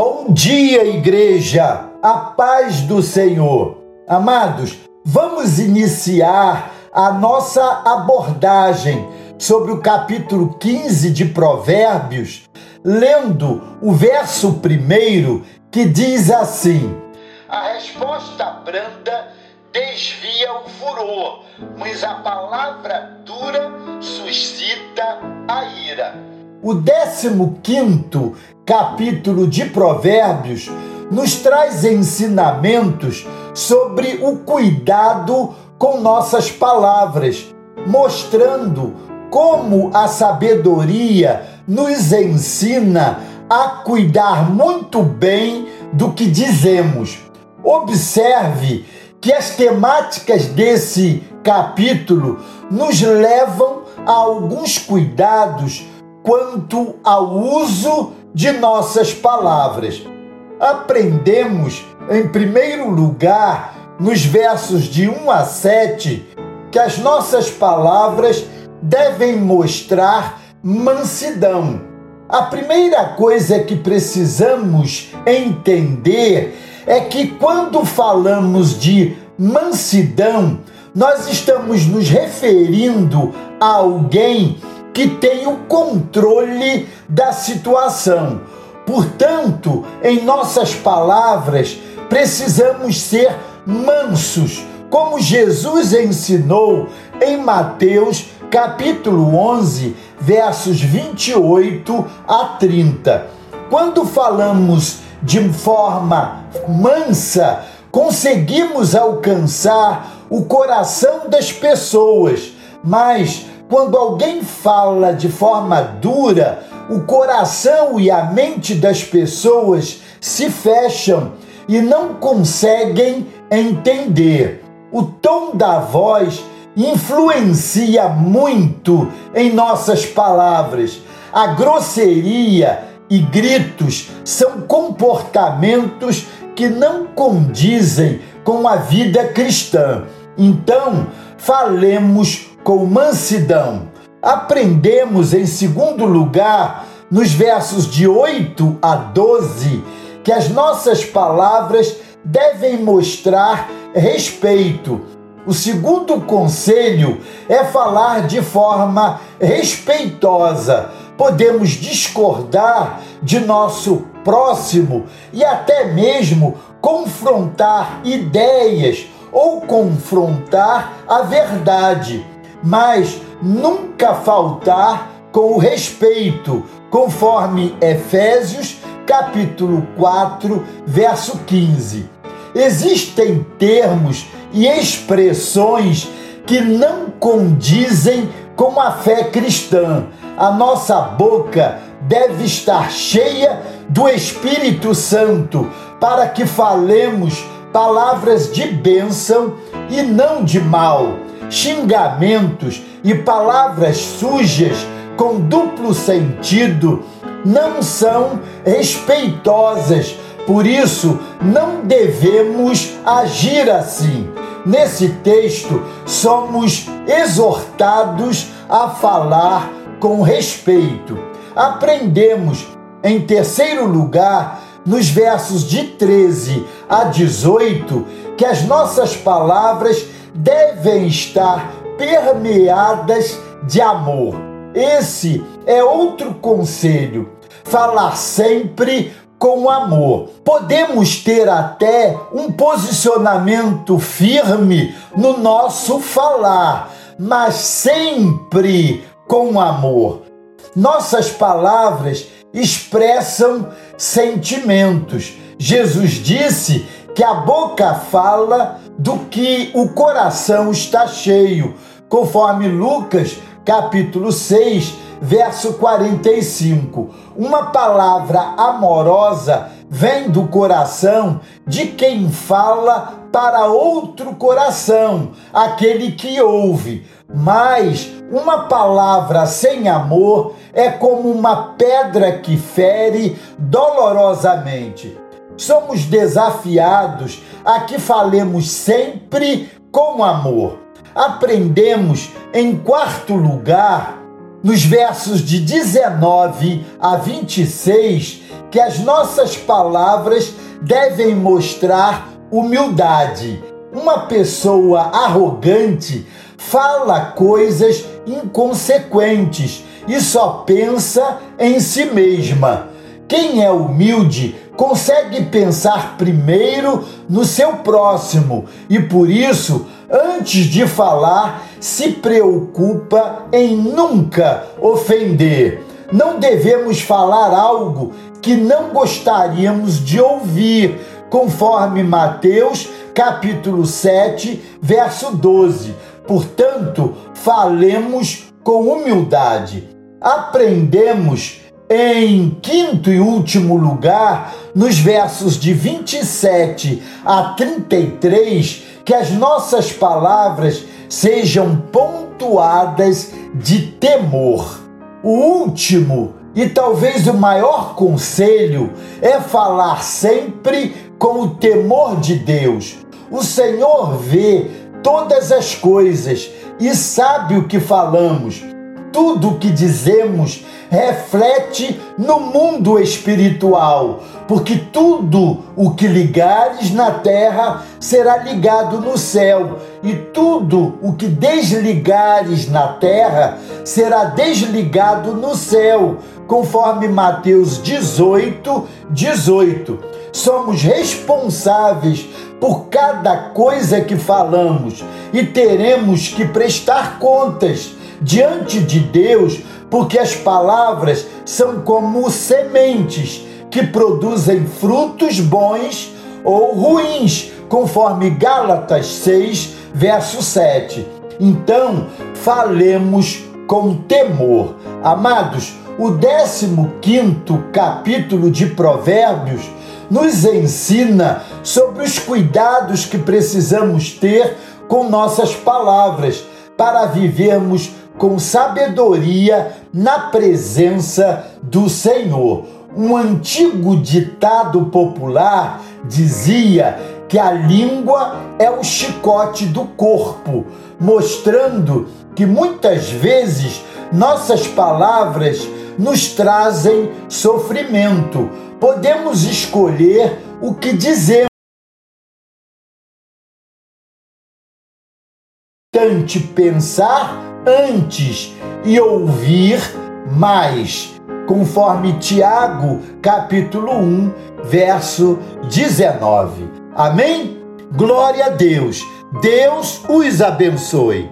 Bom dia, igreja! A paz do Senhor. Amados, vamos iniciar a nossa abordagem sobre o capítulo 15 de Provérbios, lendo o verso primeiro que diz assim: A resposta branda desvia o furor, mas a palavra dura suscita a ira. O 15 capítulo de Provérbios nos traz ensinamentos sobre o cuidado com nossas palavras, mostrando como a sabedoria nos ensina a cuidar muito bem do que dizemos. Observe que as temáticas desse capítulo nos levam a alguns cuidados quanto ao uso de nossas palavras. Aprendemos, em primeiro lugar, nos versos de 1 a 7, que as nossas palavras devem mostrar mansidão. A primeira coisa que precisamos entender é que quando falamos de mansidão, nós estamos nos referindo a alguém que tem o controle da situação. Portanto, em nossas palavras, precisamos ser mansos, como Jesus ensinou em Mateus capítulo 11, versos 28 a 30. Quando falamos de forma mansa, conseguimos alcançar o coração das pessoas, mas quando alguém fala de forma dura, o coração e a mente das pessoas se fecham e não conseguem entender. O tom da voz influencia muito em nossas palavras. A grosseria e gritos são comportamentos que não condizem com a vida cristã. Então, falemos com mansidão. Aprendemos, em segundo lugar, nos versos de 8 a 12, que as nossas palavras devem mostrar respeito. O segundo conselho é falar de forma respeitosa. Podemos discordar de nosso próximo e até mesmo confrontar ideias ou confrontar a verdade mas nunca faltar com o respeito, conforme Efésios capítulo 4, verso 15. Existem termos e expressões que não condizem com a fé cristã. A nossa boca deve estar cheia do Espírito Santo para que falemos palavras de bênção e não de mal xingamentos e palavras sujas com duplo sentido não são respeitosas. Por isso, não devemos agir assim. Nesse texto, somos exortados a falar com respeito. Aprendemos, em terceiro lugar, nos versos de 13 a 18, que as nossas palavras devem estar permeadas de amor. Esse é outro conselho. Falar sempre com amor. Podemos ter até um posicionamento firme no nosso falar, mas sempre com amor. Nossas palavras expressam sentimentos. Jesus disse que a boca fala do que o coração está cheio, conforme Lucas capítulo 6, verso 45. Uma palavra amorosa vem do coração de quem fala para outro coração, aquele que ouve. Mas uma palavra sem amor é como uma pedra que fere dolorosamente somos desafiados a que falemos sempre com amor. Aprendemos, em quarto lugar, nos versos de 19 a 26, que as nossas palavras devem mostrar humildade. Uma pessoa arrogante fala coisas inconsequentes e só pensa em si mesma. Quem é humilde consegue pensar primeiro no seu próximo e por isso, antes de falar, se preocupa em nunca ofender. Não devemos falar algo que não gostaríamos de ouvir, conforme Mateus capítulo 7, verso 12. Portanto, falemos com humildade. Aprendemos em quinto e último lugar, nos versos de 27 a 33, que as nossas palavras sejam pontuadas de temor. O último e talvez o maior conselho é falar sempre com o temor de Deus. O Senhor vê todas as coisas e sabe o que falamos. Tudo o que dizemos reflete no mundo espiritual, porque tudo o que ligares na terra será ligado no céu, e tudo o que desligares na terra será desligado no céu, conforme Mateus 18, 18. Somos responsáveis por cada coisa que falamos e teremos que prestar contas diante de Deus, porque as palavras são como sementes que produzem frutos bons ou ruins, conforme Gálatas 6, verso 7. Então, falemos com temor. Amados, o 15 capítulo de Provérbios nos ensina sobre os cuidados que precisamos ter com nossas palavras para vivermos com sabedoria na presença do Senhor. Um antigo ditado popular dizia que a língua é o chicote do corpo, mostrando que muitas vezes nossas palavras nos trazem sofrimento. Podemos escolher o que dizemos. Tente pensar antes e ouvir mais, conforme Tiago, capítulo 1, verso 19. Amém? Glória a Deus. Deus os abençoe.